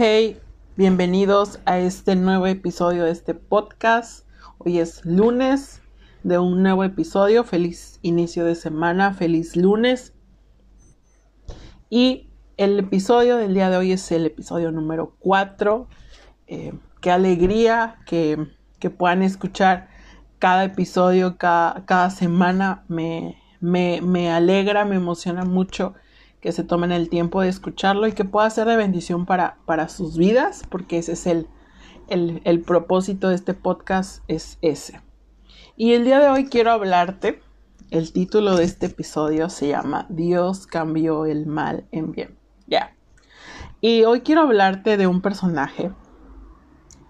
Hey, bienvenidos a este nuevo episodio de este podcast. Hoy es lunes de un nuevo episodio. Feliz inicio de semana, feliz lunes. Y el episodio del día de hoy es el episodio número 4. Eh, qué alegría que, puedan escuchar cada episodio, cada, cada semana. Me, me, me alegra, me emociona mucho que se tomen el tiempo de escucharlo y que pueda ser de bendición para, para sus vidas, porque ese es el, el, propósito de este podcast, es ese. Y el día de hoy quiero hablarte, el título de este episodio se llama Dios cambió el mal en bien. Ya. Y hoy quiero hablarte de un personaje,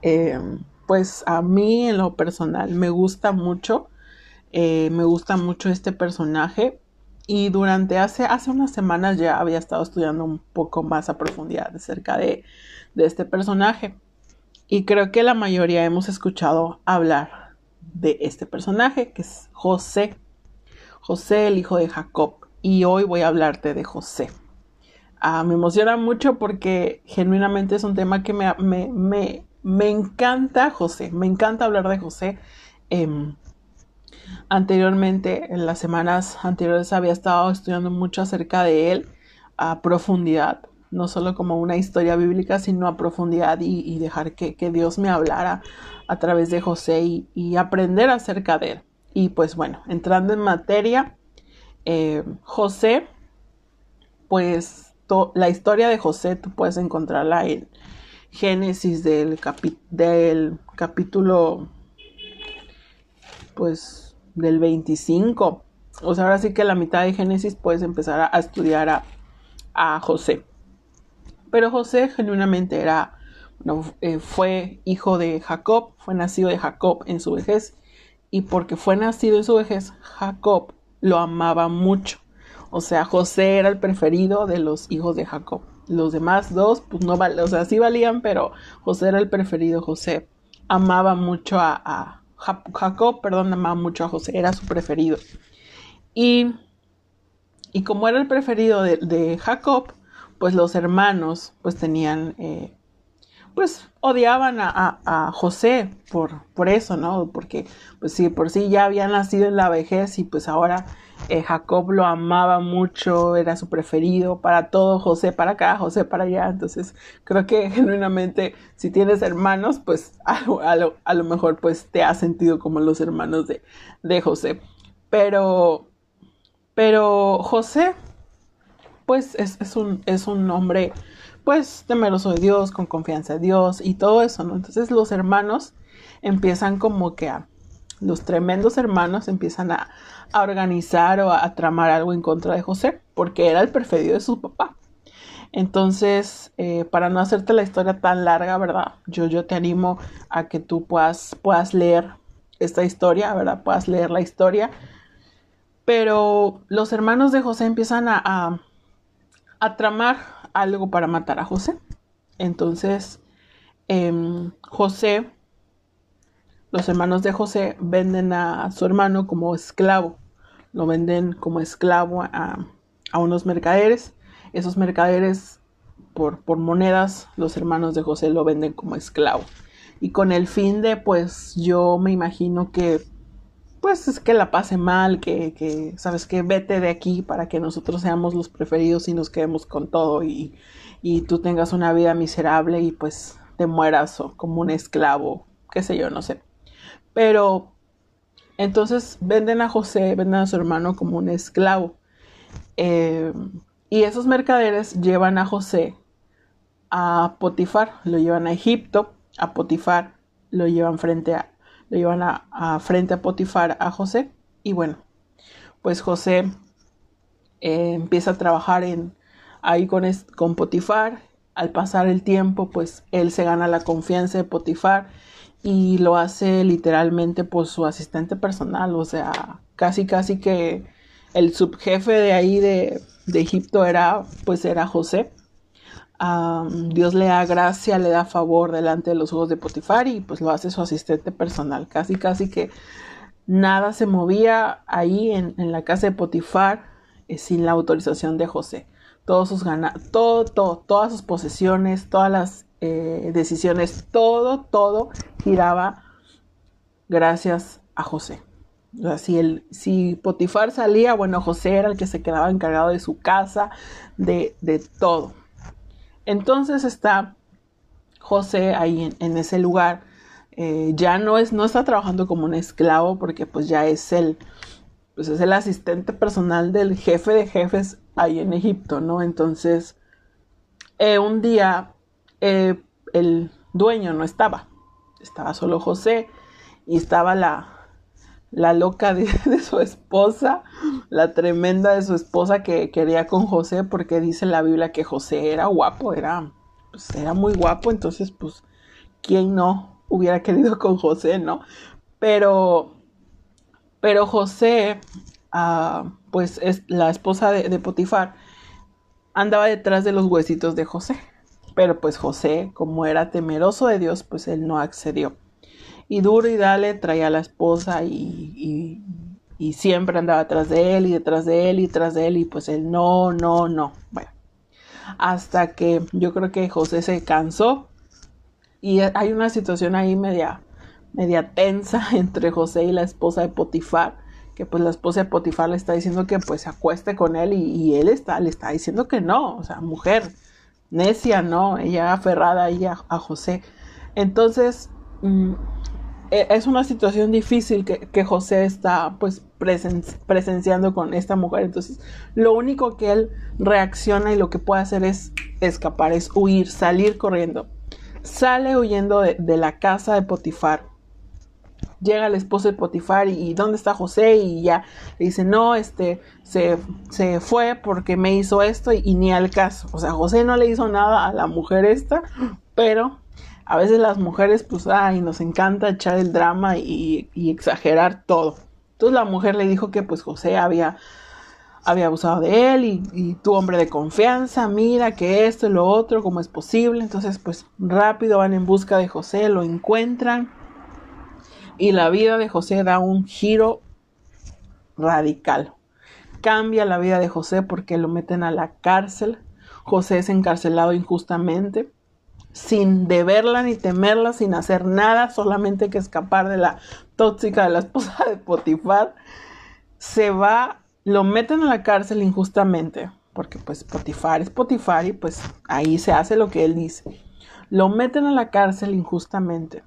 eh, pues a mí en lo personal me gusta mucho, eh, me gusta mucho este personaje y durante hace, hace unas semanas ya había estado estudiando un poco más a profundidad acerca de, de este personaje. Y creo que la mayoría hemos escuchado hablar de este personaje, que es José. José, el hijo de Jacob. Y hoy voy a hablarte de José. Ah, me emociona mucho porque genuinamente es un tema que me, me, me, me encanta José. Me encanta hablar de José. Eh, Anteriormente, en las semanas anteriores, había estado estudiando mucho acerca de él a profundidad, no solo como una historia bíblica, sino a profundidad y, dejar que, Dios me hablara a través de José y, aprender acerca de él. Y pues bueno, entrando en materia, eh, José, pues la historia de José tú puedes encontrarla en Génesis del, del capítulo, pues del 25. O sea, ahora sí que la mitad de Génesis puedes empezar a, estudiar a, a, José. Pero José genuinamente era, bueno, eh, fue hijo de Jacob, fue nacido de Jacob en su vejez. Y porque fue nacido en su vejez, Jacob lo amaba mucho. O sea, José era el preferido de los hijos de Jacob. Los demás dos, pues no valían, o sea, sí valían, pero José era el preferido. José amaba mucho a, Jacob, perdón, amaba mucho a José, era su preferido. Y, y como era el preferido de, Jacob, pues los hermanos pues tenían, eh, pues odiaban a, José por, por eso, ¿no? Porque pues sí, por sí ya había nacido en la vejez y pues ahora eh, Jacob lo amaba mucho, era su preferido para todo, José para acá, José para allá. Entonces, creo que genuinamente, si tienes hermanos, pues a, lo, mejor pues te has sentido como los hermanos de, José. Pero, pero José, pues es, un, hombre, pues temeroso de Dios, con confianza de Dios y todo eso, ¿no? Entonces los hermanos empiezan como que a los tremendos hermanos empiezan a, organizar o a, tramar algo en contra de José, porque era el preferido de su papá. Entonces, eh, para no hacerte la historia tan larga, ¿verdad? Yo, yo te animo a que tú puedas, puedas leer esta historia, ¿verdad? Puedas leer la historia. Pero los hermanos de José empiezan a, a, tramar algo para matar a José. Entonces, em, José los hermanos de José venden a su hermano como esclavo. Lo venden como esclavo a, unos mercaderes. Esos mercaderes, por, monedas, los hermanos de José lo venden como esclavo. Y con el fin de, pues, yo me imagino que, pues, es que la pase mal, que, que sabes que vete de aquí para que nosotros seamos los preferidos y nos quedemos con todo y, y tú tengas una vida miserable y pues te mueras o como un esclavo, qué sé yo, no sé. Pero entonces venden a José, venden a su hermano como un esclavo. Eh, y esos mercaderes llevan a José a Potifar, lo llevan a Egipto, a Potifar, lo llevan frente a, lo llevan a, frente a Potifar a José. Y bueno, pues José eh, empieza a trabajar en, ahí con, con Potifar. Al pasar el tiempo, pues él se gana la confianza de Potifar y lo hace literalmente por su asistente personal, o sea, casi casi que el subjefe de ahí de, Egipto era, pues era José. Dios le da gracia, le da favor delante de los ojos de Potifar y pues lo hace su asistente personal. Casi, casi que nada se movía ahí en, la casa de Potifar eh, sin la autorización de José. Todos sus todo, todo, todas sus posesiones, todas las eh, decisiones, todo, todo giraba gracias a José. O sea, si, el, si Potifar salía, bueno, José era el que se quedaba encargado de su casa, de, de todo. Entonces está José ahí en, ese lugar. Eh, ya no, es, no está trabajando como un esclavo porque pues ya es el, pues es el asistente personal del jefe de jefes ahí en Egipto, ¿no? Entonces, eh, un día eh, el dueño no estaba, estaba solo José y estaba la, la loca de, su esposa, la tremenda de su esposa que quería con José, porque dice la Biblia que José era guapo, era, pues, era muy guapo, entonces, pues, ¿quién no hubiera querido con José, no? Pero, pero José, ah, pues, es la esposa de, de Potifar, andaba detrás de los huesitos de José. Pero pues José, como era temeroso de Dios, pues él no accedió y duro y dale traía a la esposa y, y, siempre andaba detrás de él y detrás de él y detrás de él y pues él no, no, no. Bueno, hasta que yo creo que José se cansó y hay una situación ahí media, media tensa entre José y la esposa de Potifar que pues la esposa de Potifar le está diciendo que pues se acueste con él y, él está, le está diciendo que no, o sea, mujer, necia, no, ella aferrada ahí a, a José. Entonces, mm, e, es una situación difícil que, José está pues presenciando con esta mujer. Entonces, lo único que él reacciona y lo que puede hacer es escapar, es huir, salir corriendo. Sale huyendo de, la casa de Potifar. Llega el esposo de Potifar y, ¿dónde está José? Y ya le dice, no, este, se, se fue porque me hizo esto y, ni al caso. O sea, José no le hizo nada a la mujer esta, pero a veces las mujeres, pues, ay, nos encanta echar el drama y, exagerar todo. Entonces la mujer le dijo que pues José había, había abusado de él y, y tu hombre de confianza, mira que esto y lo otro, cómo es posible. Entonces, pues rápido van en busca de José, lo encuentran y la vida de José da un giro radical. Cambia la vida de José porque lo meten a la cárcel. José es encarcelado injustamente sin deberla ni temerla, sin hacer nada, solamente que escapar de la tóxica de la esposa de Potifar, se va, lo meten a la cárcel injustamente, porque pues Potifar es Potifar y pues ahí se hace lo que él dice. Lo meten a la cárcel injustamente.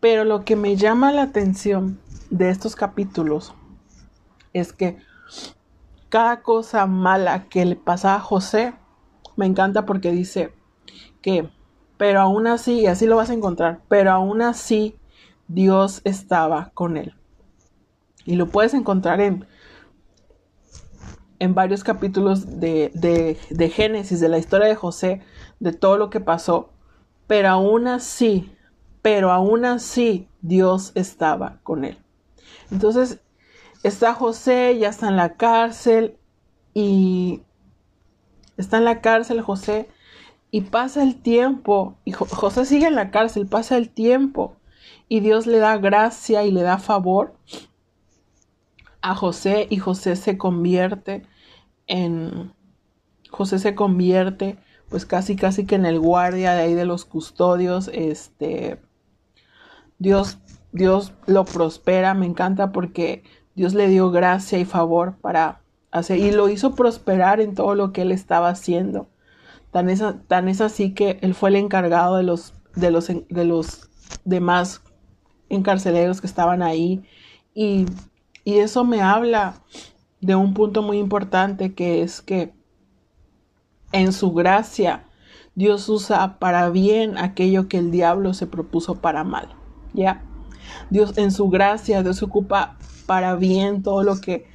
Pero lo que me llama la atención de estos capítulos es que cada cosa mala que le pasa a José, me encanta porque dice que pero aún así, y así lo vas a encontrar, pero aún así Dios estaba con él. Y lo puedes encontrar en, en varios capítulos de, de, Génesis, de la historia de José, de todo lo que pasó. Pero aún así, pero aún así Dios estaba con él. Entonces, está José, ya está en la cárcel y está en la cárcel José y pasa el tiempo, y José sigue en la cárcel, pasa el tiempo, y Dios le da gracia y le da favor a José, y José se convierte en, José se convierte, pues casi, casi que en el guardia de ahí de los custodios, este, Dios, Dios lo prospera, me encanta porque Dios le dio gracia y favor para hacer, y lo hizo prosperar en todo lo que él estaba haciendo. Tan es, así que él fue el encargado de los, de los, de los demás encarceleros que estaban ahí. Y, y eso me habla de un punto muy importante que es que en su gracia Dios usa para bien aquello que el diablo se propuso para mal. Dios en su gracia, Dios ocupa para bien todo lo que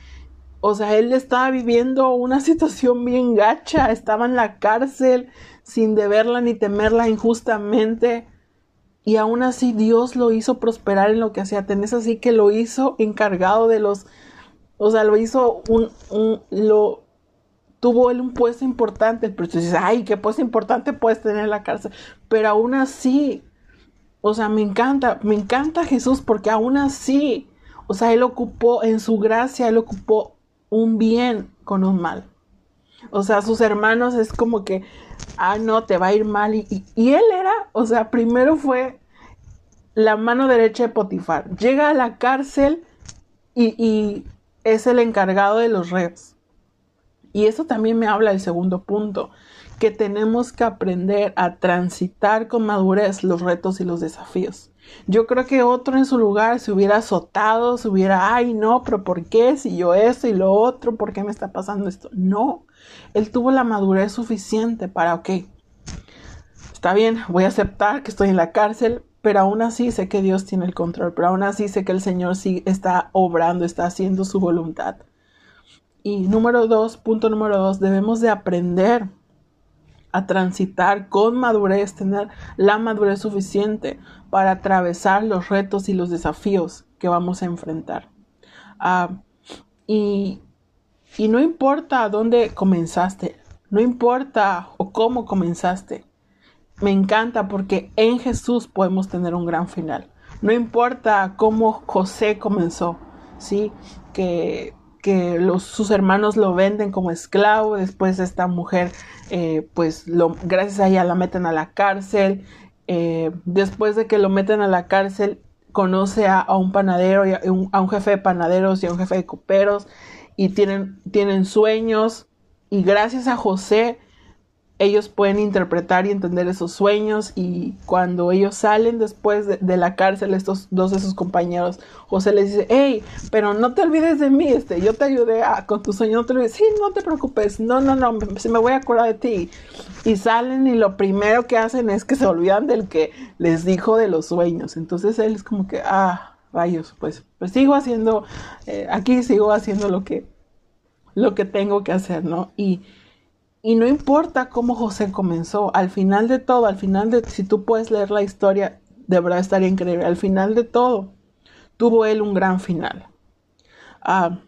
o sea, él estaba viviendo una situación bien gacha, estaba en la cárcel sin deberla ni temerla injustamente. Y aún así Dios lo hizo prosperar en lo que hacía. Tenés así que lo hizo encargado de los, o sea, lo hizo un, un lo, tuvo él un puesto importante. Pero tú dices, ay, qué puesto importante puedes tener en la cárcel. Pero aún así, o sea, me encanta, me encanta Jesús porque aún así, o sea, él ocupó en su gracia, él ocupó un bien con un mal. O sea, sus hermanos es como que, ah, no, te va a ir mal. Y, y, él era, o sea, primero fue la mano derecha de Potifar. Llega a la cárcel y, y es el encargado de los reos. Y eso también me habla del segundo punto, que tenemos que aprender a transitar con madurez los retos y los desafíos. Yo creo que otro en su lugar se hubiera azotado, se hubiera, ay, no, pero ¿por qué? Si yo esto y lo otro, ¿por qué me está pasando esto? No, él tuvo la madurez suficiente para, ok, está bien, voy a aceptar que estoy en la cárcel, pero aún así sé que Dios tiene el control, pero aún así sé que el Señor sí está obrando, está haciendo su voluntad. Y número dos, punto número dos, debemos de aprender a transitar con madurez, tener la madurez suficiente para atravesar los retos y los desafíos que vamos a enfrentar. Ah, y, y no importa dónde comenzaste, no importa o cómo comenzaste, me encanta porque en Jesús podemos tener un gran final. No importa cómo José comenzó, ¿sí? Que que sus hermanos lo venden como esclavo, después esta mujer, eh, pues lo, gracias a ella la meten a la cárcel, eh, después de que lo meten a la cárcel, conoce a, un panadero, y a, un, a, un, jefe de panaderos y a un jefe de coperos, y tienen, tienen sueños, y gracias a José, ellos pueden interpretar y entender esos sueños y cuando ellos salen después de, la cárcel, estos dos de sus compañeros, José les dice, hey, pero no te olvides de mí, este, yo te ayudé a, con tu sueño, no te olvides, sí, no te preocupes, no, no, no, me, me voy a acordar de ti. Y salen y lo primero que hacen es que se olvidan del que les dijo de los sueños. Entonces él es como que, ah, rayos, pues, pues sigo haciendo, eh, aquí sigo haciendo lo que, lo que tengo que hacer, ¿no? Y y no importa cómo José comenzó, al final de todo, al final de, si tú puedes leer la historia, de verdad estaría increíble. Al final de todo, tuvo él un gran final. Ah,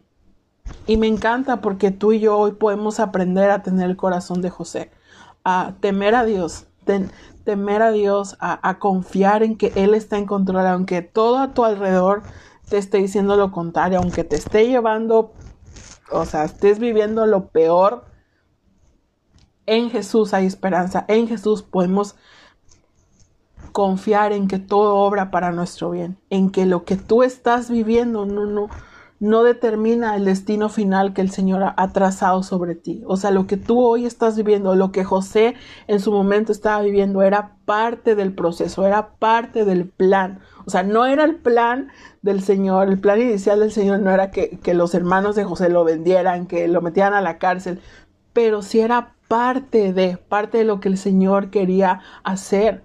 y me encanta porque tú y yo hoy podemos aprender a tener el corazón de José, a temer a Dios, temer a Dios, a, a, confiar en que Él está en control, aunque todo a tu alrededor te esté diciendo lo contrario, aunque te esté llevando, o sea, estés viviendo lo peor en Jesús hay esperanza, en Jesús podemos confiar en que todo obra para nuestro bien, en que lo que tú estás viviendo no, no, no determina el destino final que el Señor ha trazado sobre ti. O sea, lo que tú hoy estás viviendo, lo que José en su momento estaba viviendo, era parte del proceso, era parte del plan. O sea, no era el plan del Señor, el plan inicial del Señor no era que, que los hermanos de José lo vendieran, que lo metieran a la cárcel, pero sí era parte de, parte de lo que el Señor quería hacer.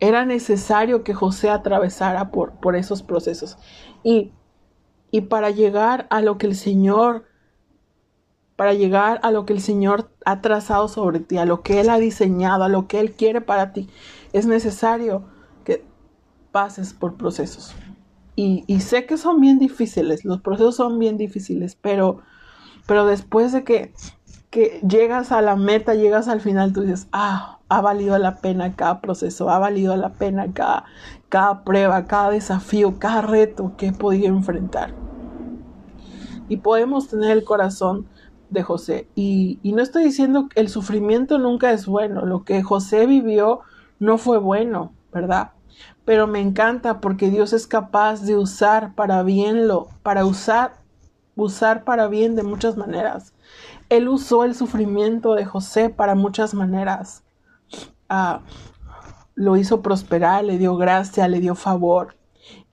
Era necesario que José atravesara por, por esos procesos. Y, y para llegar a lo que el Señor, para llegar a lo que el Señor ha trazado sobre ti, a lo que Él ha diseñado, a lo que Él quiere para ti, es necesario que pases por procesos. Y, y sé que son bien difíciles, los procesos son bien difíciles, pero, pero después de que que llegas a la meta, llegas al final, tú dices, ah, ha valido la pena cada proceso, ha valido la pena cada, cada prueba, cada desafío, cada reto que he podido enfrentar. Y podemos tener el corazón de José. Y, y no estoy diciendo que el sufrimiento nunca es bueno, lo que José vivió no fue bueno, ¿verdad? Pero me encanta porque Dios es capaz de usar para bien lo, para usar, usar para bien de muchas maneras. Él usó el sufrimiento de José para muchas maneras. Ah, lo hizo prosperar, le dio gracia, le dio favor.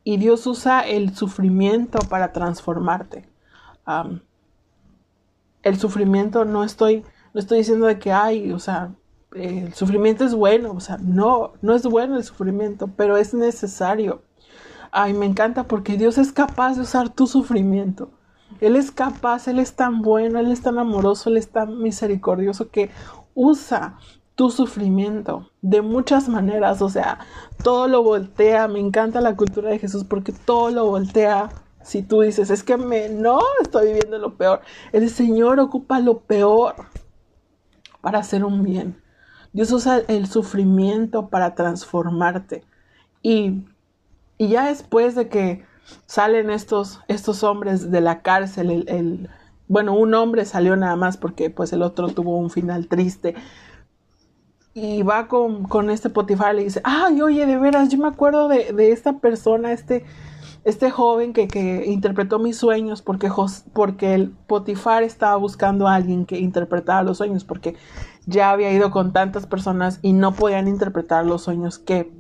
Y Dios usa el sufrimiento para transformarte. el sufrimiento no estoy, no estoy diciendo de que hay, o sea, el sufrimiento es bueno, o sea, no, no es bueno el sufrimiento, pero es necesario. Ay, me encanta porque Dios es capaz de usar tu sufrimiento él es capaz, Él es tan bueno, Él es tan amoroso, Él es tan misericordioso que usa tu sufrimiento de muchas maneras, o sea, todo lo voltea, me encanta la cultura de Jesús porque todo lo voltea. Si tú dices, es que me, no, estoy viviendo lo peor, el Señor ocupa lo peor para hacer un bien. Dios usa el sufrimiento para transformarte. Y, y ya después de que salen estos, estos hombres de la cárcel, el, bueno, un hombre salió nada más porque pues el otro tuvo un final triste. Y va con, este Potifar y le dice, ay, oye, de veras, yo me acuerdo de, de esta persona, este, este joven que, que, interpretó mis sueños porque, porque el Potifar estaba buscando a alguien que interpretara los sueños porque ya había ido con tantas personas y no podían interpretar los sueños que,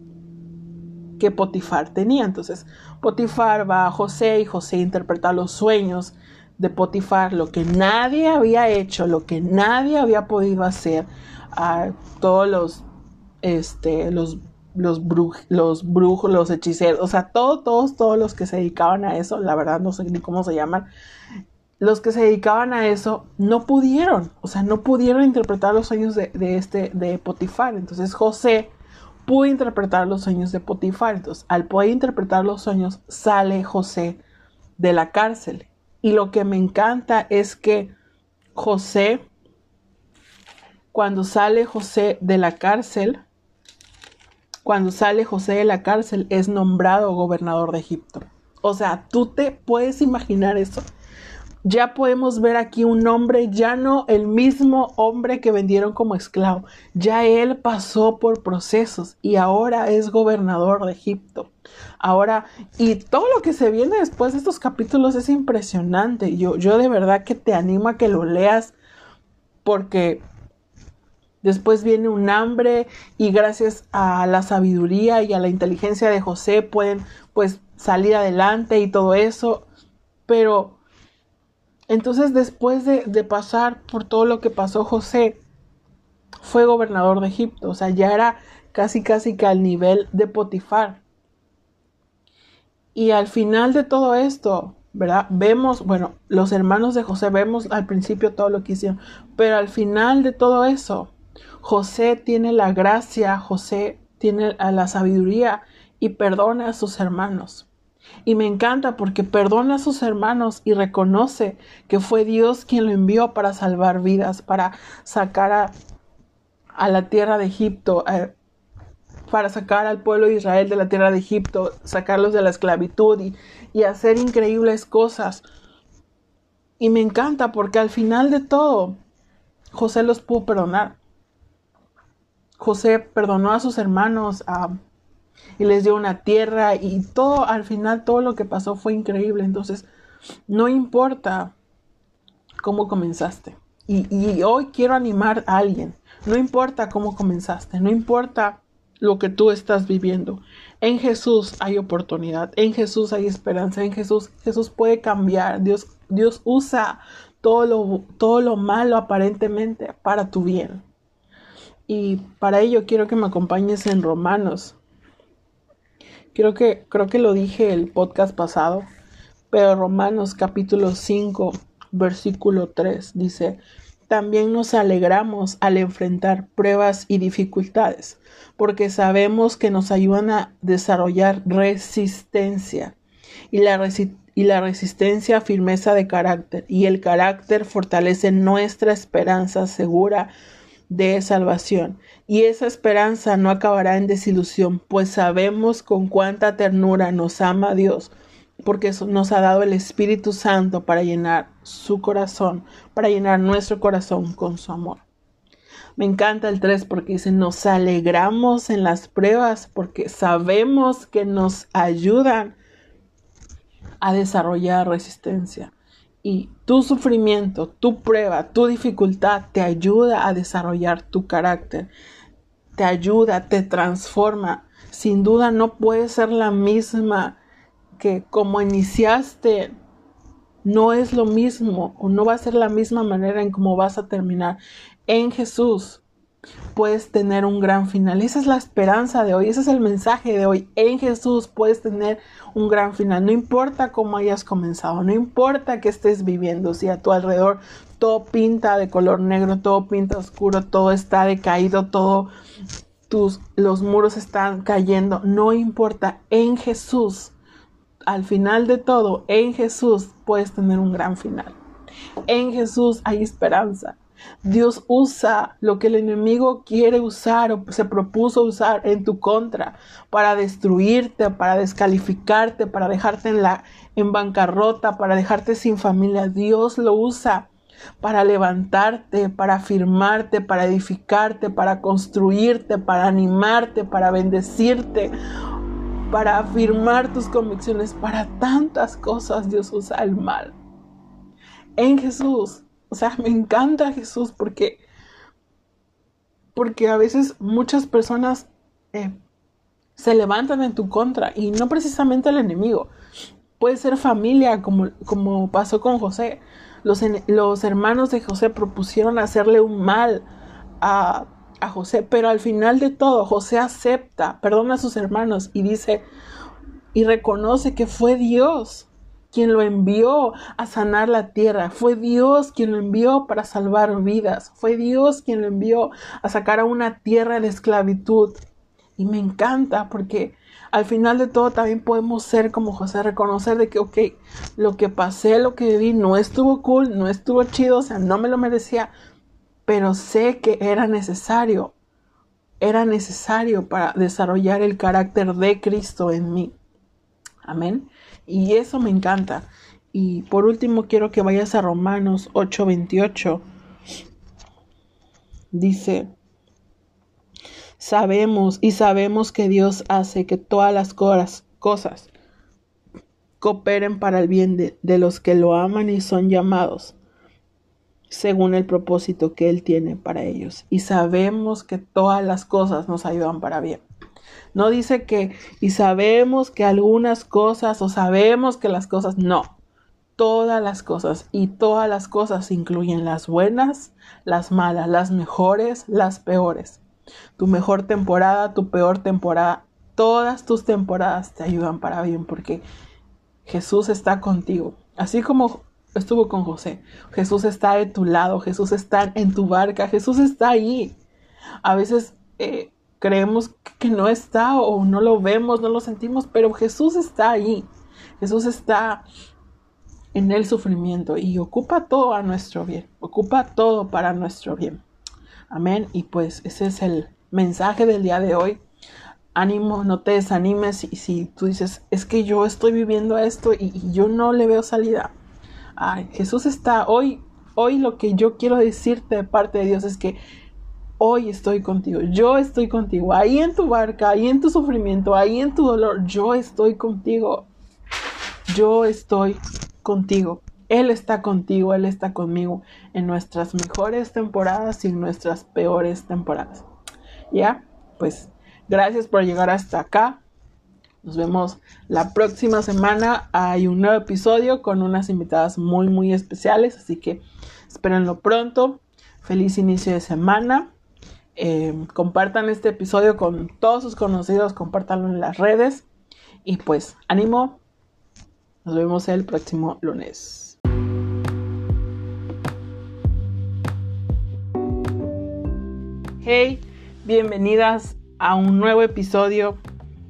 que Potifar tenía. Entonces Potifar va a José y José interpreta los sueños de Potifar, lo que nadie había hecho, lo que nadie había podido hacer, a todos los, este, los, los, los brujos, los hechiceros, o sea, todos, todos, todos los que se dedicaban a eso, la verdad no sé ni cómo se llaman, los que se dedicaban a eso no pudieron, o sea, no pudieron interpretar los sueños de, de este, de Potifar. Entonces José pudo interpretar los sueños de Potifar. Al poder interpretar los sueños, sale José de la cárcel. Y lo que me encanta es que José, cuando sale José de la cárcel, cuando sale José de la cárcel, es nombrado gobernador de Egipto. O sea, tú te puedes imaginar eso ya podemos ver aquí un hombre, ya no el mismo hombre que vendieron como esclavo, ya él pasó por procesos y ahora es gobernador de Egipto. Ahora, y todo lo que se viene después de estos capítulos es impresionante. Yo, yo de verdad que te animo a que lo leas porque después viene un hambre y gracias a la sabiduría y a la inteligencia de José pueden pues salir adelante y todo eso. Pero entonces, después de, pasar por todo lo que pasó José, fue gobernador de Egipto, o sea, ya era casi casi que al nivel de Potifar. Y al final de todo esto, ¿verdad? Vemos, bueno, los hermanos de José, vemos al principio todo lo que hicieron, pero al final de todo eso, José tiene la gracia, José tiene la sabiduría y perdona a sus hermanos. Y me encanta porque perdona a sus hermanos y reconoce que fue Dios quien lo envió para salvar vidas, para sacar a, la tierra de Egipto, eh, para sacar al pueblo de Israel de la tierra de Egipto, sacarlos de la esclavitud y, y hacer increíbles cosas. Y me encanta porque al final de todo, José los pudo perdonar. José perdonó a sus hermanos, a y les dio una tierra y todo, al final todo lo que pasó fue increíble. Entonces, no importa cómo comenzaste. Y, hoy quiero animar a alguien. No importa cómo comenzaste, no importa lo que tú estás viviendo. En Jesús hay oportunidad, en Jesús hay esperanza, en Jesús Jesús puede cambiar. Dios Dios usa todo lo todo lo malo aparentemente para tu bien. Y para ello quiero que me acompañes en Romanos Creo que, creo que lo dije el podcast pasado, pero Romanos capítulo 5, versículo 3 dice, también nos alegramos al enfrentar pruebas y dificultades, porque sabemos que nos ayudan a desarrollar resistencia y la, y la resistencia firmeza de carácter y el carácter fortalece nuestra esperanza segura de salvación. Y esa esperanza no acabará en desilusión, pues sabemos con cuánta ternura nos ama Dios, porque nos ha dado el Espíritu Santo para llenar su corazón, para llenar nuestro corazón con su amor. Me encanta el 3 porque dice, nos alegramos en las pruebas porque sabemos que nos ayudan a desarrollar resistencia. Y tu sufrimiento, tu prueba, tu dificultad te ayuda a desarrollar tu carácter, te ayuda, te transforma. Sin duda no puede ser la misma que como iniciaste, no es lo mismo o no va a ser la misma manera en cómo vas a terminar. En Jesús puedes tener un gran final. Esa es la esperanza de hoy, ese es el mensaje de hoy. En Jesús puedes tener un gran final. No importa cómo hayas comenzado, no importa que estés viviendo, si a tu alrededor todo pinta de color negro, todo pinta oscuro, todo está decaído, todo tus los muros están cayendo, no importa, en Jesús al final de todo, en Jesús puedes tener un gran final. En Jesús hay esperanza. Dios usa lo que el enemigo quiere usar o se propuso usar en tu contra para destruirte, para descalificarte, para dejarte en la en bancarrota, para dejarte sin familia. Dios lo usa para levantarte, para afirmarte, para edificarte, para construirte, para animarte, para bendecirte, para afirmar tus convicciones, para tantas cosas Dios usa el mal. En Jesús o sea, me encanta Jesús porque, porque a veces muchas personas eh, se levantan en tu contra y no precisamente el enemigo. Puede ser familia, como, como pasó con José. Los, los hermanos de José propusieron hacerle un mal a, a José, pero al final de todo, José acepta, perdona a sus hermanos y dice y reconoce que fue Dios quien lo envió a sanar la tierra. Fue Dios quien lo envió para salvar vidas. Fue Dios quien lo envió a sacar a una tierra de esclavitud. Y me encanta porque al final de todo también podemos ser como José, reconocer de que, ok, lo que pasé, lo que viví, no estuvo cool, no estuvo chido, o sea, no me lo merecía, pero sé que era necesario, era necesario para desarrollar el carácter de Cristo en mí. Amén. Y eso me encanta. Y por último quiero que vayas a Romanos 8:28. Dice, sabemos y sabemos que Dios hace que todas las cosas cooperen para el bien de, de los que lo aman y son llamados según el propósito que Él tiene para ellos. Y sabemos que todas las cosas nos ayudan para bien. No dice que y sabemos que algunas cosas o sabemos que las cosas, no. Todas las cosas y todas las cosas incluyen las buenas, las malas, las mejores, las peores. Tu mejor temporada, tu peor temporada, todas tus temporadas te ayudan para bien porque Jesús está contigo. Así como estuvo con José. Jesús está de tu lado, Jesús está en tu barca, Jesús está ahí. A veces eh, creemos que no está o no lo vemos, no lo sentimos, pero Jesús está ahí. Jesús está en el sufrimiento y ocupa todo a nuestro bien, ocupa todo para nuestro bien. Amén. Y pues ese es el mensaje del día de hoy. Ánimo, no te desanimes y si tú dices, es que yo estoy viviendo esto y, yo no le veo salida. Ay, Jesús está hoy, hoy lo que yo quiero decirte de parte de Dios es que hoy estoy contigo, yo estoy contigo, ahí en tu barca, ahí en tu sufrimiento, ahí en tu dolor, yo estoy contigo, yo estoy contigo. Él está contigo, Él está conmigo en nuestras mejores temporadas y en nuestras peores temporadas. ¿Ya? Pues gracias por llegar hasta acá. Nos vemos la próxima semana. Hay un nuevo episodio con unas invitadas muy, muy especiales. Así que espérenlo pronto. Feliz inicio de semana. Eh, compartan este episodio con todos sus conocidos, compártanlo en las redes y pues ánimo, nos vemos el próximo lunes. Hey, bienvenidas a un nuevo episodio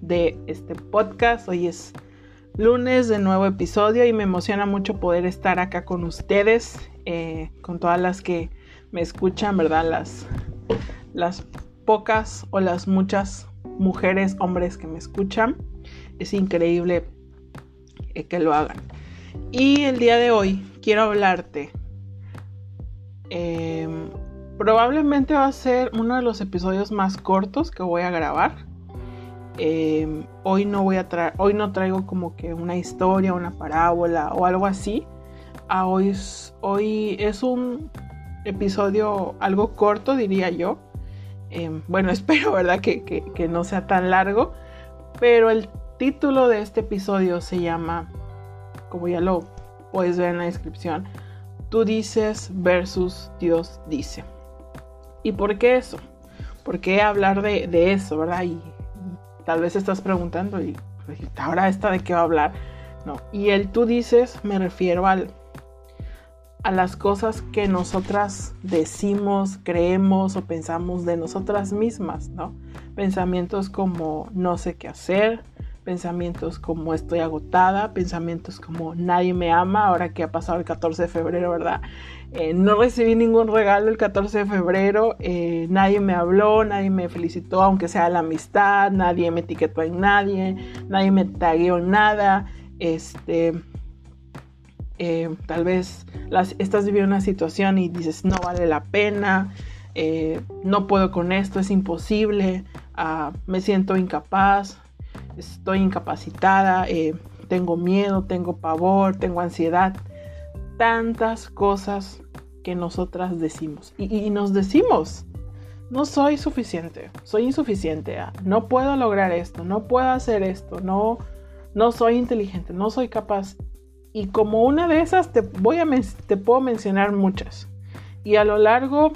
de este podcast. Hoy es lunes de nuevo episodio y me emociona mucho poder estar acá con ustedes, eh, con todas las que me escuchan, ¿verdad? Las las pocas o las muchas mujeres, hombres que me escuchan. Es increíble eh, que lo hagan. Y el día de hoy quiero hablarte. Em, probablemente va a ser uno de los episodios más cortos que voy a grabar. Em, hoy no voy a hoy no traigo como que una historia, una parábola o algo así. Ah, hoy, hoy es un episodio algo corto, diría yo. Em, bueno, espero, ¿verdad? Que, no sea tan largo. Pero el título de este episodio se llama, como ya lo puedes ver en la descripción, Tú dices versus Dios dice. ¿Y por qué eso? ¿Por qué hablar de, eso, verdad? Y, tal vez estás preguntando, ¿y pues, ahora esta de qué va a hablar? No. Y el tú dices me refiero al a las cosas que nosotras decimos, creemos o pensamos de nosotras mismas, ¿no? Pensamientos como no sé qué hacer, pensamientos como estoy agotada, pensamientos como nadie me ama, ahora que ha pasado el 14 de febrero, ¿verdad? Eh, no recibí ningún regalo el 14 de febrero, eh, nadie me habló, nadie me felicitó, aunque sea la amistad, nadie me etiquetó en nadie, nadie me tagueó en nada, este... Eh, tal vez las, estás viviendo una situación y dices no vale la pena, no puedo con esto, es imposible, ah, me siento incapaz, estoy incapacitada, eh, tengo miedo, tengo pavor, tengo ansiedad, tantas cosas que nosotras decimos. Y, nos decimos, no soy suficiente, soy insuficiente, ah, no puedo lograr esto, no puedo hacer esto, no, no soy inteligente, no soy capaz. Y como una de esas te, voy a te puedo mencionar muchas. Y a lo largo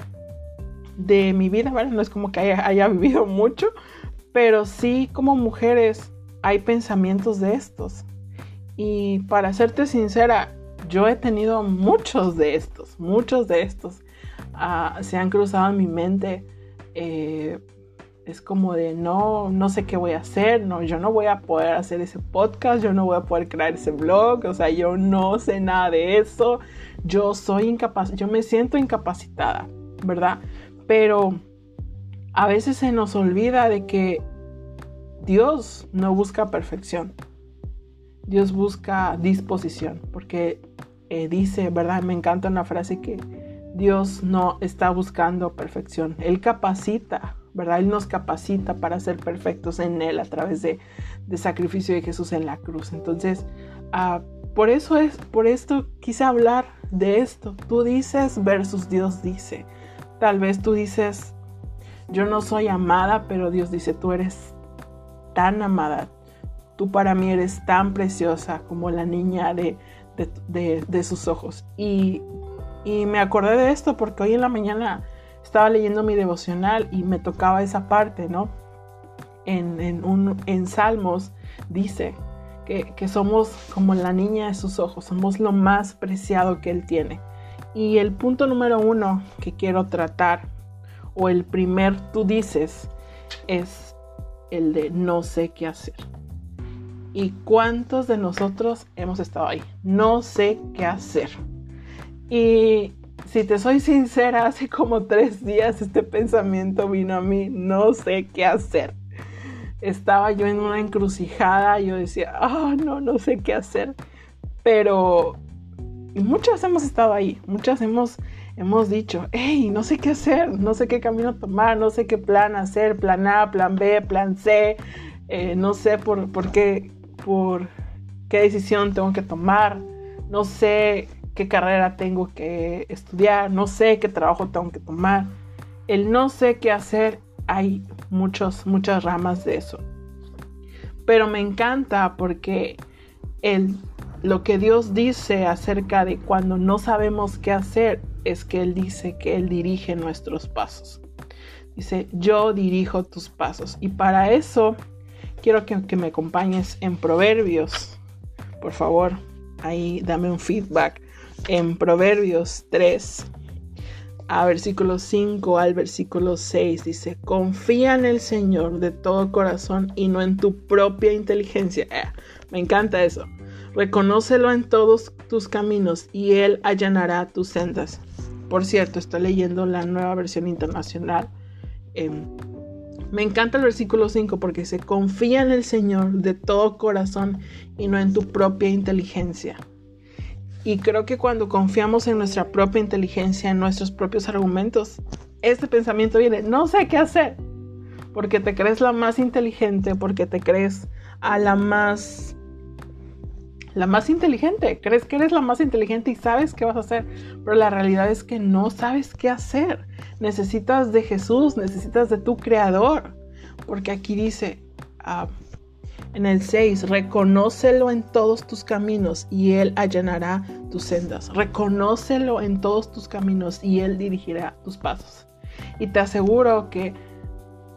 de mi vida, no es como que haya, haya vivido mucho, pero sí como mujeres hay pensamientos de estos. Y para serte sincera, yo he tenido muchos de estos, muchos de estos. Ah, se han cruzado en mi mente. Eh, es como de no, no sé qué voy a hacer, no, yo no voy a poder hacer ese podcast, yo no voy a poder crear ese blog, o sea, yo no sé nada de eso, yo soy incapaz, yo me siento incapacitada, ¿verdad? Pero a veces se nos olvida de que Dios no busca perfección. Dios busca disposición, porque eh, dice, ¿verdad? Me encanta una frase que Dios no está buscando perfección. Él capacita, ¿verdad? Él nos capacita para ser perfectos en Él a través de, sacrificio de Jesús en la cruz. Entonces, ah, por eso es, por esto quise hablar de esto. Tú dices versus Dios dice. Tal vez tú dices, yo no soy amada, pero Dios dice, tú eres tan amada. Tú para mí eres tan preciosa como la niña de, de, sus ojos. Y, y, me acordé de esto porque hoy en la mañana estaba leyendo mi devocional y me tocaba esa parte, ¿no? En, en, un, en Salmos dice que, que somos como la niña de sus ojos, somos lo más preciado que Él tiene. Y el punto número uno que quiero tratar o el primer tú dices es el de no sé qué hacer. ¿Y cuántos de nosotros hemos estado ahí? No sé qué hacer. Y si te soy sincera, hace como tres días este pensamiento vino a mí, no sé qué hacer. Estaba yo en una encrucijada, yo decía, ah, no, no sé qué hacer. Pero muchas hemos estado ahí, muchas hemos hemos dicho, hey, no sé qué hacer, no sé qué camino tomar, no sé qué plan hacer, plan A, plan B, plan C, eh, no sé por, por, qué, por qué decisión tengo que tomar, no sé qué carrera tengo que estudiar, no sé qué trabajo tengo que tomar. El no sé qué hacer, hay muchos, muchas ramas de eso. Pero me encanta porque el, lo que Dios dice acerca de cuando no sabemos qué hacer es que Él dice que Él dirige nuestros pasos. Dice, yo dirijo tus pasos. Y para eso quiero que, me acompañes en Proverbios. Por favor, ahí dame un feedback. En Proverbios 3, a versículo 5 al versículo 6 dice, confía en el Señor de todo corazón y no en tu propia inteligencia. Eh, me encanta eso. Reconócelo en todos tus caminos y Él allanará tus sendas. Por cierto, estoy leyendo la nueva versión internacional. Em, me encanta el versículo 5 porque se confía en el Señor de todo corazón y no en tu propia inteligencia. Y creo que cuando confiamos en nuestra propia inteligencia, en nuestros propios argumentos, este pensamiento viene, no sé qué hacer, porque te crees la más inteligente, porque te crees a la más la más inteligente. Crees que eres la más inteligente y sabes qué vas a hacer, pero la realidad es que no sabes qué hacer. Necesitas de Jesús, necesitas de tu Creador. Porque aquí dice ah, en el 6, reconócelo en todos tus caminos y Él allanará tus sendas. Reconócelo en todos tus caminos y Él dirigirá tus pasos. Y te aseguro que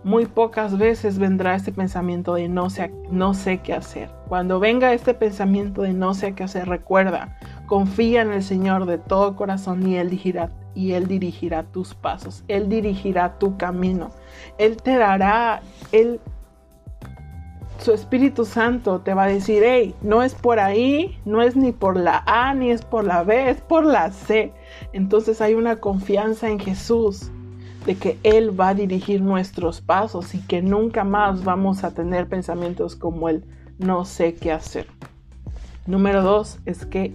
muy pocas veces vendrá este pensamiento de no sé, qué hacer. Cuando venga este pensamiento de no sé qué hacer, recuerda, confía en el Señor de todo corazón y Él dirigirá, y Él dirigirá tus pasos, Él dirigirá tu camino, Él te dará, Él, su Espíritu Santo te va a decir, hey, no es por ahí, no es ni por la A, ni es por la B, es por la C. Entonces hay una confianza en Jesús de que Él va a dirigir nuestros pasos y que nunca más vamos a tener pensamientos como el no sé qué hacer. Número dos es que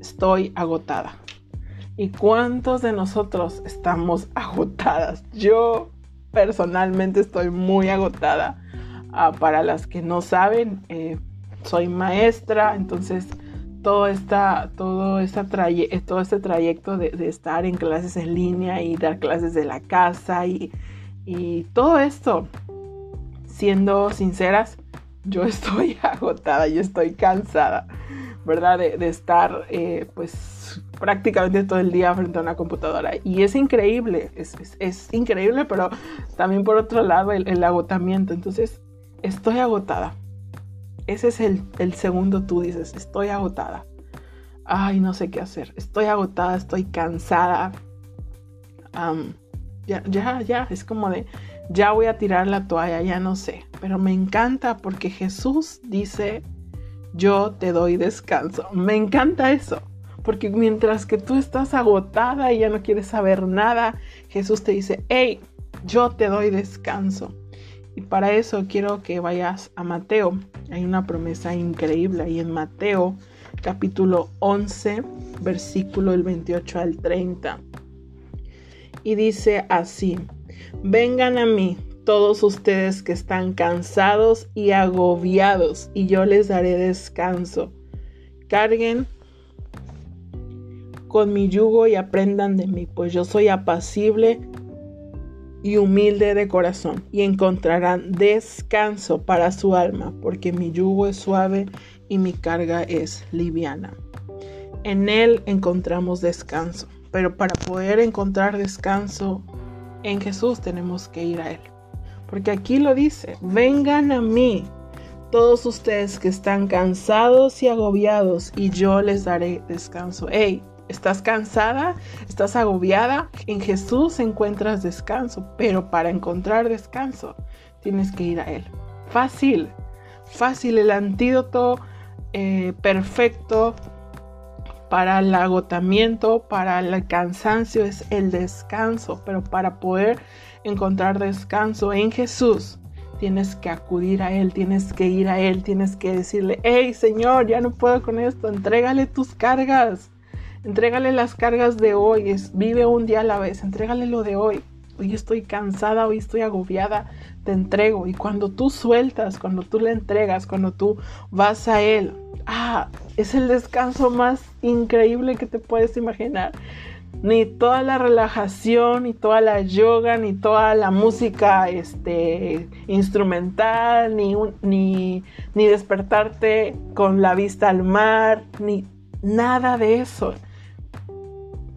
estoy agotada. ¿Y cuántos de nosotros estamos agotadas? Yo personalmente estoy muy agotada. Ah, para las que no saben, eh, soy maestra, entonces todo, esta, todo, esta todo este trayecto de, estar en clases en línea y dar clases de la casa y, todo esto, siendo sinceras, yo estoy agotada, yo estoy cansada, ¿verdad? De, estar eh, pues prácticamente todo el día frente a una computadora. Y es increíble, es, increíble, pero también por otro lado el, el agotamiento. Entonces, estoy agotada ese es el, segundo tú dices, estoy agotada. Ay, no sé qué hacer. Estoy agotada, estoy cansada. ya, ya, ya, es como de, ya voy a tirar la toalla, ya no sé. Pero me encanta porque Jesús dice, yo te doy descanso. Me encanta eso. Porque mientras que tú estás agotada y ya no quieres saber nada, Jesús te dice, hey, yo te doy descanso. Y para eso quiero que vayas a Mateo. Hay una promesa increíble ahí en Mateo capítulo 11, versículo del 28 al 30. Y dice así, vengan a mí todos ustedes que están cansados y agobiados, y yo les daré descanso. Carguen con mi yugo y aprendan de mí, pues yo soy apacible y humilde de corazón, y encontrarán descanso para su alma, porque mi yugo es suave y mi carga es liviana. En Él encontramos descanso, pero para poder encontrar descanso en Jesús tenemos que ir a Él. Porque aquí lo dice, vengan a mí todos ustedes que están cansados y agobiados y yo les daré descanso. ¿Estás cansada? ¿Estás agobiada? En Jesús encuentras descanso, pero para encontrar descanso tienes que ir a Él. Fácil, fácil, el antídoto eh, perfecto para el agotamiento, para el cansancio es el descanso, pero para poder encontrar descanso en Jesús, tienes que acudir a Él, tienes que ir a Él, tienes que decirle, hey Señor, ya no puedo con esto, entrégale tus cargas, Entrégale las cargas de hoy, vive un día a la vez, entrégale lo de hoy. Hoy estoy cansada, hoy estoy agobiada, te entrego. Y cuando tú sueltas, cuando tú le entregas, cuando tú vas a Él, ah, es el descanso más increíble que te puedes imaginar. Ni toda la relajación, ni toda la yoga, ni toda la música este, instrumental, ni, ni, ni despertarte con la vista al mar, ni nada de eso.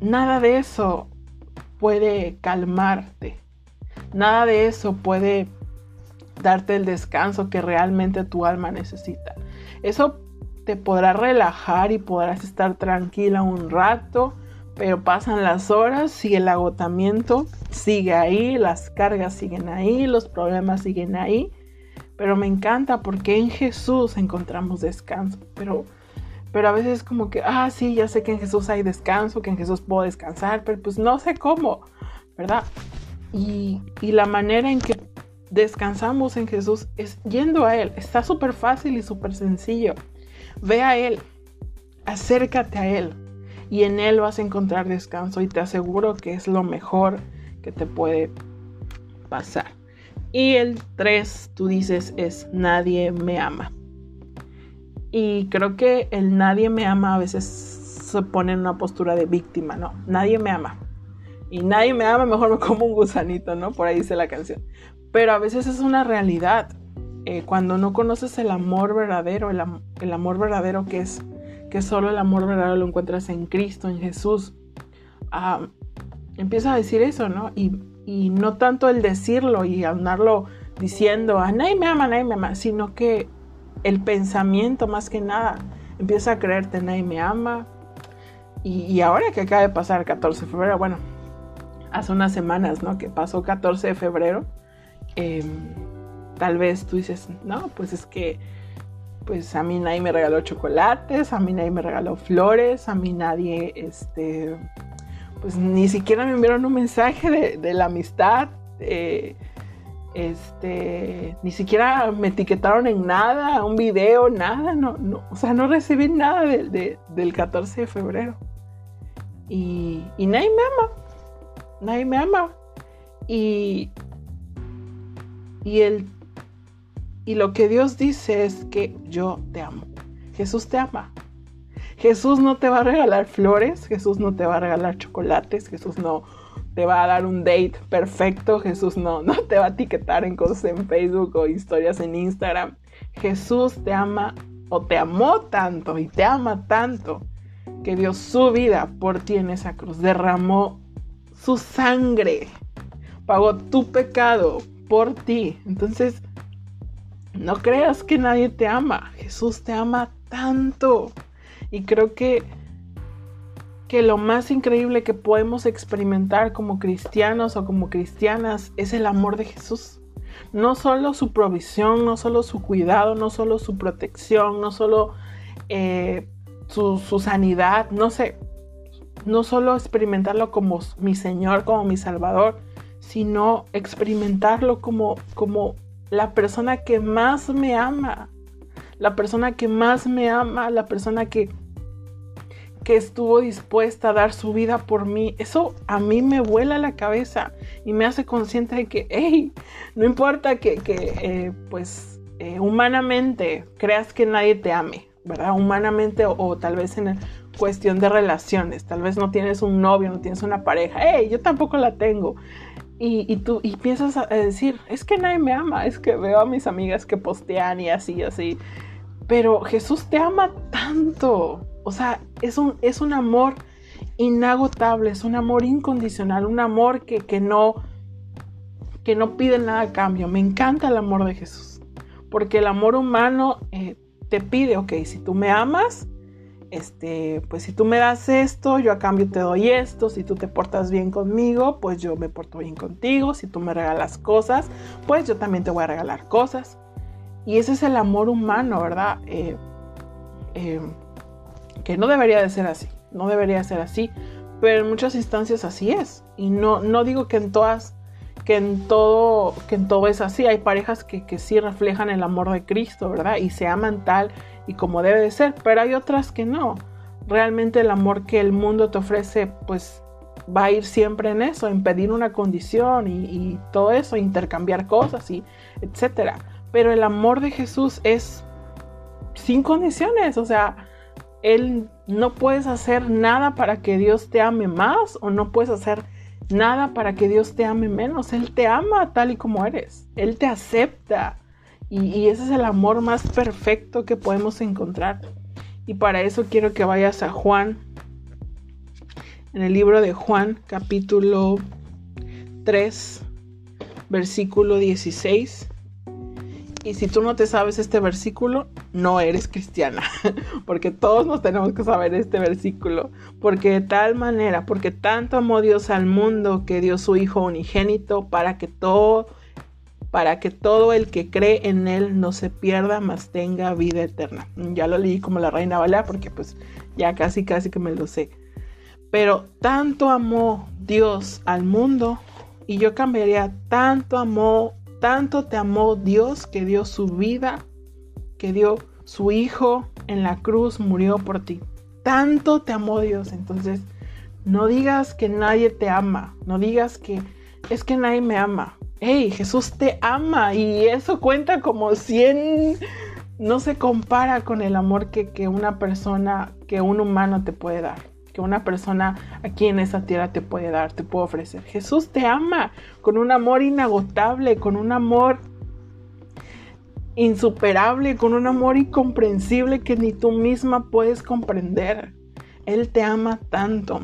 Nada de eso puede calmarte. Nada de eso puede darte el descanso que realmente tu alma necesita. Eso te podrá relajar y podrás estar tranquila un rato, pero pasan las horas y el agotamiento sigue ahí, las cargas siguen ahí, los problemas siguen ahí. Pero me encanta porque en Jesús encontramos descanso. Pero pero a veces como que, ah, sí, ya sé que en Jesús hay descanso, que en Jesús puedo descansar, pero pues no sé cómo, ¿verdad? Y, y la manera en que descansamos en Jesús es yendo a Él. Está súper fácil y súper sencillo. Ve a Él, acércate a Él y en Él vas a encontrar descanso y te aseguro que es lo mejor que te puede pasar. Y el 3, tú dices, es nadie me ama. Y creo que el nadie me ama a veces se pone en una postura de víctima, ¿no? Nadie me ama. Y nadie me ama, mejor me como un gusanito, ¿no? Por ahí dice la canción. Pero a veces es una realidad. Eh, cuando no conoces el amor verdadero, el, amor verdadero que es que solo el amor verdadero lo encuentras en Cristo, en Jesús, ah, empieza a decir eso, ¿no? Y, y, no tanto el decirlo y andarlo diciendo, a ah, nadie me ama, nadie me ama, sino que el pensamiento más que nada. Empieza a creerte, nadie me ama. Y, ahora que acaba de pasar 14 de febrero, bueno, hace unas semanas, ¿no? Que pasó 14 de febrero. Em, tal vez tú dices, no, pues es que pues a mí nadie me regaló chocolates, a mí nadie me regaló flores, a mí nadie, este, pues ni siquiera me enviaron un mensaje de, la amistad, eh, este, ni siquiera me etiquetaron en nada, un video, nada, no, no o sea, no recibí nada del 14 de febrero. Y, y nadie me ama, nadie me ama. Y, y el y lo que Dios dice es que yo te amo. Jesús te ama. Jesús no te va a regalar flores, Jesús no te va a regalar chocolates, Jesús no te va a dar un date perfecto, Jesús no, no te va a etiquetar en cosas en Facebook o historias en Instagram. Jesús te ama o te amó tanto y te ama tanto que dio su vida por ti en esa cruz, derramó su sangre, pagó tu pecado por ti. Entonces, no creas que nadie te ama. Jesús te ama tanto. Y creo que, que lo más increíble que podemos experimentar como cristianos o como cristianas es el amor de Jesús. No solo su provisión, no solo su cuidado, no solo su protección, no solo eh, su, su sanidad, no sé, no solo experimentarlo como mi Señor, como mi Salvador, sino experimentarlo como, como la persona que más me ama, la persona que más me ama, la persona que, que estuvo dispuesta a dar su vida por mí. Eso a mí me vuela la cabeza y me hace consciente de que, hey, no importa que, eh, pues, eh, humanamente creas que nadie te ame, ¿verdad? Humanamente o, tal vez en cuestión de relaciones, tal vez no tienes un novio, no tienes una pareja, hey, yo tampoco la tengo. Y, tú y piensas a decir, es que nadie me ama, es que veo a mis amigas que postean y así, así. Pero Jesús te ama tanto. O sea, es un, es un amor inagotable, es un amor incondicional, un amor que, que, no, que no pide nada a cambio. Me encanta el amor de Jesús. Porque el amor humano eh, te pide, ok, si tú me amas, este, pues si tú me das esto, yo a cambio te doy esto, si tú te portas bien conmigo, pues yo me porto bien contigo, si tú me regalas cosas, pues yo también te voy a regalar cosas. Y ese es el amor humano, ¿verdad? Eh, eh, que no debería de ser así, no debería ser así, pero en muchas instancias así es. Y no, no digo que en todas, que en todo, que en todo es así, hay parejas que, que sí reflejan el amor de Cristo, ¿verdad? Y se aman tal y como debe de ser, pero hay otras que no. Realmente el amor que el mundo te ofrece, pues va a ir siempre en eso, en pedir una condición y, todo eso, intercambiar cosas y etcétera. Pero el amor de Jesús es sin condiciones, o sea, él no puedes hacer nada para que Dios te ame más o no puedes hacer nada para que Dios te ame menos. Él te ama tal y como eres. Él te acepta. Y, ese es el amor más perfecto que podemos encontrar. Y para eso quiero que vayas a Juan, en el libro de Juan, capítulo 3, versículo 16. Y si tú no te sabes este versículo, no eres cristiana, porque todos nos tenemos que saber este versículo, porque de tal manera, porque tanto amó Dios al mundo que dio su Hijo unigénito para que todo para que todo el que cree en él no se pierda, mas tenga vida eterna. Ya lo leí como la reina Valera porque pues ya casi casi que me lo sé. Pero tanto amó Dios al mundo y yo cambiaría tanto amó, tanto te amó Dios que dio su vida, que dio su hijo en la cruz, murió por ti. Tanto te amó Dios, entonces no digas que nadie te ama, no digas que es que nadie me ama. Hey, Jesús te ama y eso cuenta como 100, no se compara con el amor que, que una persona, que un humano te puede dar que una persona aquí en esta tierra te puede dar, te puede ofrecer. Jesús te ama con un amor inagotable, con un amor insuperable, con un amor incomprensible que ni tú misma puedes comprender. Él te ama tanto.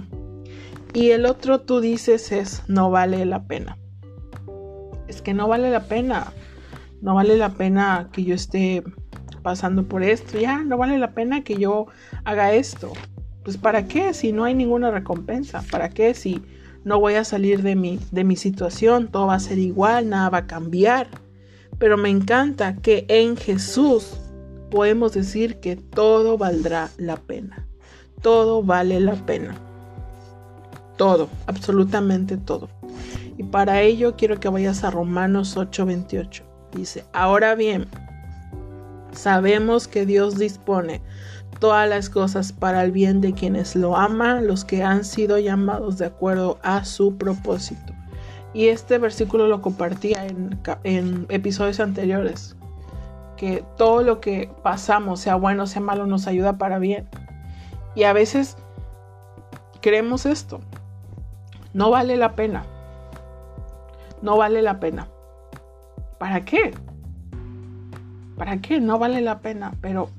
Y el otro tú dices es, no vale la pena es que no vale la pena. No vale la pena que yo esté pasando por esto. Ya, no vale la pena que yo haga esto. Pues ¿para qué si no hay ninguna recompensa? ¿Para qué si no voy a salir de mi, de mi situación? Todo va a ser igual, nada va a cambiar. Pero me encanta que en Jesús podemos decir que todo valdrá la pena. Todo vale la pena. Todo, absolutamente todo. Y para ello quiero que vayas a Romanos 8:28. Dice, ahora bien, sabemos que Dios dispone todas las cosas para el bien de quienes lo aman, los que han sido llamados de acuerdo a su propósito. Y este versículo lo compartía en, episodios anteriores, que todo lo que pasamos, sea bueno, sea malo, nos ayuda para bien. Y a veces creemos esto, no vale la pena, no vale la pena. ¿Para qué? ¿Para qué? No vale la pena, pero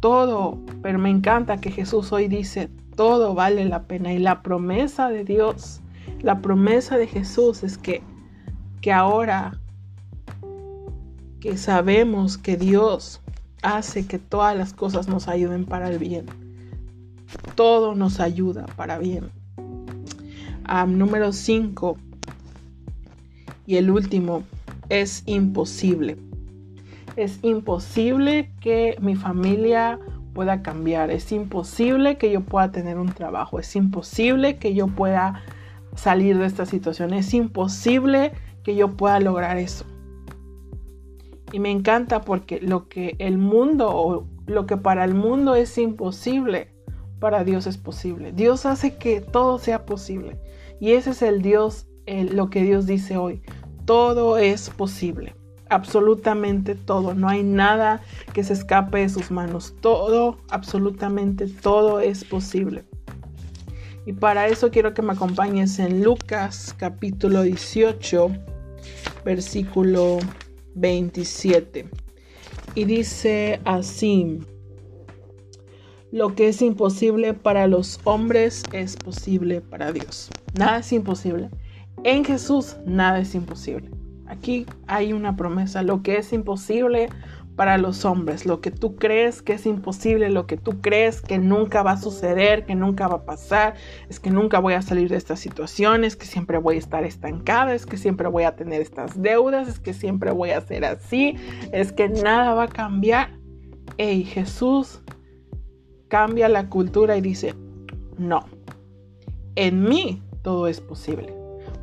todo, pero me encanta que Jesús hoy dice, todo vale la pena. Y la promesa de Dios, la promesa de Jesús es que, que ahora que sabemos que Dios hace que todas las cosas nos ayuden para el bien. Todo nos ayuda para bien. número 5 y el último es imposible. Es imposible que mi familia pueda cambiar. Es imposible que yo pueda tener un trabajo. Es imposible que yo pueda salir de esta situación. Es imposible que yo pueda lograr eso. Y me encanta porque lo que el mundo o lo que para el mundo es imposible, para Dios es posible. Dios hace que todo sea posible. Y ese es el Dios, lo que Dios dice hoy todo es posible. Absolutamente todo. No hay nada que se escape de sus manos. Todo, absolutamente todo es posible. Y para eso quiero que me acompañes en Lucas capítulo 18, versículo 27. Y dice así, lo que es imposible para los hombres es posible para Dios. Nada es imposible. En Jesús nada es imposible. Aquí hay una promesa, lo que es imposible para los hombres, lo que tú crees que es imposible, lo que tú crees que nunca va a suceder, que nunca va a pasar, es que nunca voy a salir de estas situaciones, que siempre voy a estar estancada, es que siempre voy a tener estas deudas, es que siempre voy a ser así, es que nada va a cambiar. Hey, Jesús cambia la cultura y dice, no, en mí todo es posible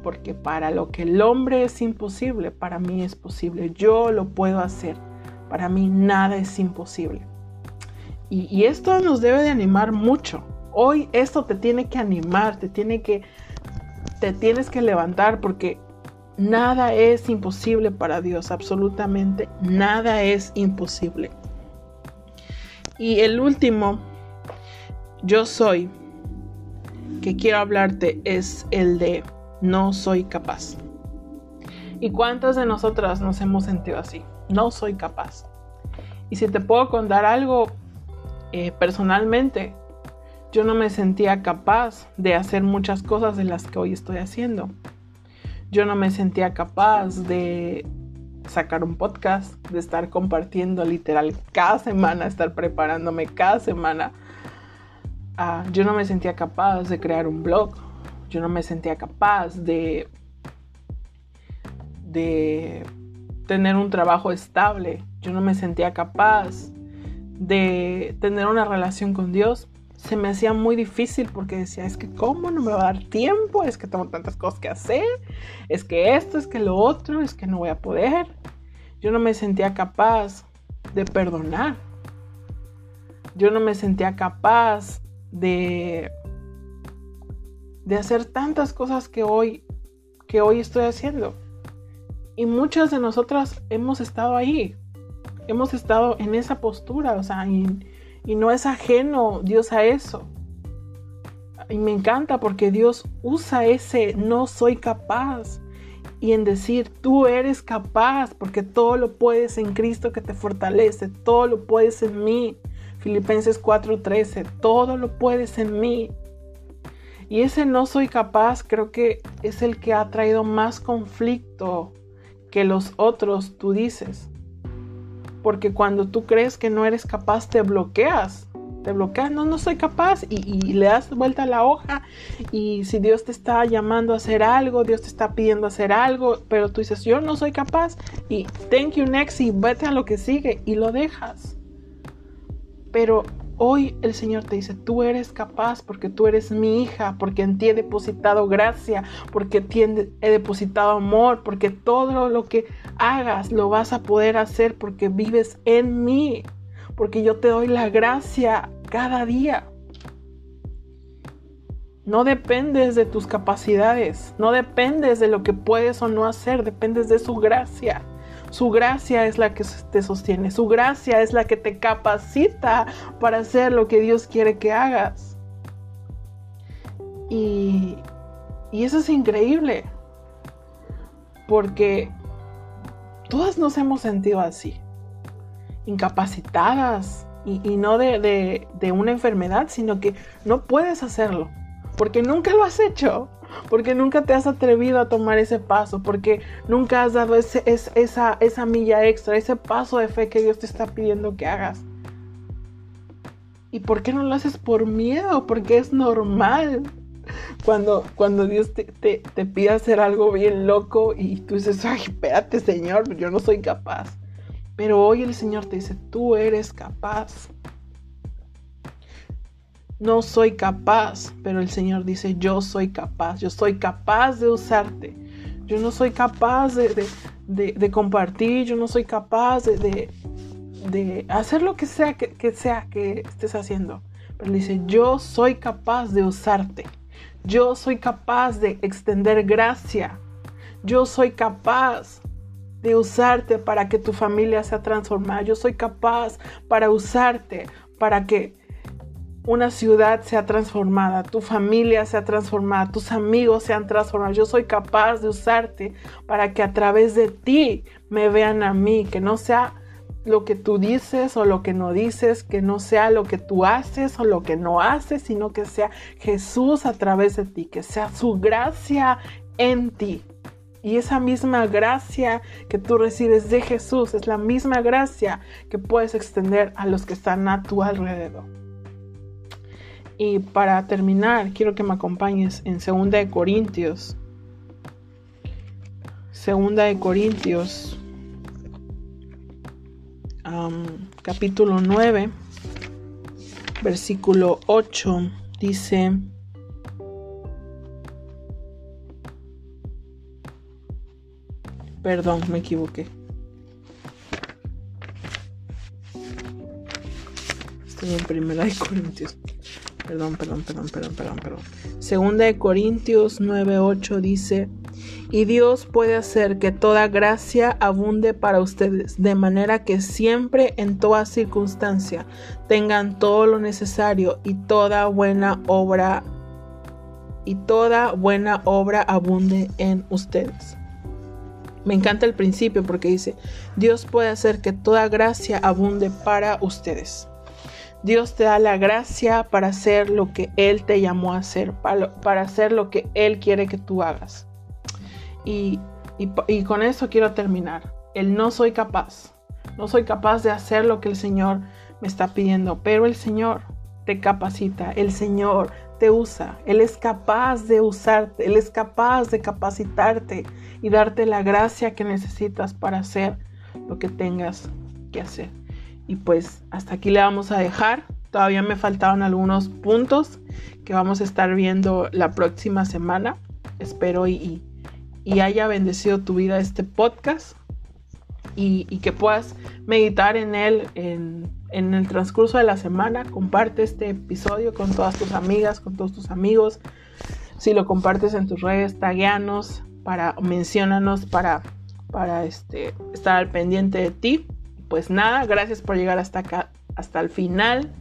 porque para lo que el hombre es imposible, para mí es posible. Yo lo puedo hacer. Para mí nada es imposible. Y, esto nos debe de animar mucho. Hoy esto te tiene que animar, te tiene que, te tienes que levantar porque nada es imposible para Dios, absolutamente nada es imposible. Y el último, yo soy, que quiero hablarte, es el de no soy capaz. ¿Y cuántas de nosotras nos hemos sentido así? No soy capaz. Y si te puedo contar algo eh, personalmente, yo no me sentía capaz de hacer muchas cosas de las que hoy estoy haciendo. Yo no me sentía capaz de sacar un podcast, de estar compartiendo literal cada semana, estar preparándome cada semana. Ah, yo no me sentía capaz de crear un blog, yo no me sentía capaz de, de tener un trabajo estable. Yo no me sentía capaz de tener una relación con Dios. Se me hacía muy difícil porque decía, es que cómo no me va a dar tiempo, es que tengo tantas cosas que hacer, es que esto, es que lo otro, es que no voy a poder. Yo no me sentía capaz de perdonar. Yo no me sentía capaz de de hacer tantas cosas que hoy, que hoy estoy haciendo. Y muchas de nosotras hemos estado ahí, hemos estado en esa postura, o sea, y, y no es ajeno Dios a eso. Y me encanta porque Dios usa ese no soy capaz y en decir tú eres capaz porque todo lo puedes en Cristo que te fortalece, todo lo puedes en mí. Filipenses 4:13, todo lo puedes en mí. Y ese no soy capaz creo que es el que ha traído más conflicto que los otros, tú dices. Porque cuando tú crees que no eres capaz, te bloqueas. te bloqueas, no, no soy capaz y, le das vuelta a la hoja y si Dios te está llamando a hacer algo, Dios te está pidiendo hacer algo, pero tú dices, yo no soy capaz y thank you next y vete a lo que sigue y lo dejas. Pero Hoy el Señor te dice, tú eres capaz porque tú eres mi hija, porque en ti he depositado gracia, porque he depositado amor, porque todo lo que hagas lo vas a poder hacer porque vives en mí, porque yo te doy la gracia cada día. No dependes de tus capacidades, no dependes de lo que puedes o no hacer, dependes de su gracia. Su gracia es la que te sostiene, su gracia es la que te capacita para hacer lo que Dios quiere que hagas. Y, eso es increíble, porque todas nos hemos sentido así, incapacitadas, y, no de, de, una enfermedad, sino que no puedes hacerlo, porque nunca lo has hecho porque nunca te has atrevido a tomar ese paso, porque nunca has dado ese, esa, esa milla extra, ese paso de fe que Dios te está pidiendo que hagas. ¿Y por qué no lo haces por miedo? Porque es normal. Cuando, cuando Dios te, te, te pide hacer algo bien loco y tú dices, ay, espérate Señor, yo no soy capaz. Pero hoy el Señor te dice, tú eres capaz no soy capaz, pero el Señor dice, yo soy capaz, yo soy capaz de usarte. Yo no soy capaz de, compartir, yo no soy capaz de, hacer lo que sea que, sea que estés haciendo. Pero dice, yo soy capaz de usarte. Yo soy capaz de extender gracia. Yo soy capaz de usarte para que tu familia sea transformada. Yo soy capaz para usarte para que una ciudad sea transformada, tu familia sea transformada, tus amigos sean transformados. Yo soy capaz de usarte para que a través de ti me vean a mí, que no sea lo que tú dices o lo que no dices, que no sea lo que tú haces o lo que no haces, sino que sea Jesús a través de ti, que sea su gracia en ti. Y esa misma gracia que tú recibes de Jesús es la misma gracia que puedes extender a los que están a tu alrededor. Y para terminar, quiero que me acompañes en 2 de Corintios. 2 de Corintios, capítulo 9, versículo 8, dice, perdón, me equivoqué. Estoy en primera de Corintios. Perdón, perdón, perdón, perdón, perdón, perdón. Segunda de Corintios 9:8 dice, "Y Dios puede hacer que toda gracia abunde para ustedes, de manera que siempre en toda circunstancia tengan todo lo necesario y toda buena obra y toda buena obra abunde en ustedes." Me encanta el principio porque dice, Dios puede hacer que toda gracia abunde para ustedes. Dios te da la gracia para hacer lo que Él te llamó a hacer, para, hacer lo que Él quiere que tú hagas. Y, y, con eso quiero terminar. El no soy capaz. No soy capaz de hacer lo que el Señor me está pidiendo, pero el Señor te capacita, el Señor te usa, Él es capaz de usarte, Él es capaz de capacitarte y darte la gracia que necesitas para hacer lo que tengas que hacer. Y pues hasta aquí le vamos a dejar. Todavía me faltaban algunos puntos que vamos a estar viendo la próxima semana. Espero y, haya bendecido tu vida este podcast y, que puedas meditar en él en, en, el transcurso de la semana. Comparte este episodio con todas tus amigas, con todos tus amigos. Si lo compartes en tus redes, tagueanos, para, menciónanos para, para este, estar al pendiente de ti pues nada, gracias por llegar hasta acá, hasta el final.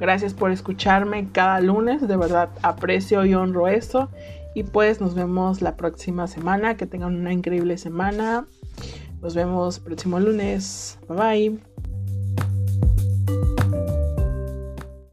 Gracias por escucharme cada lunes, de verdad aprecio y honro eso. Y pues nos vemos la próxima semana, que tengan una increíble semana. Nos vemos próximo lunes. Bye bye.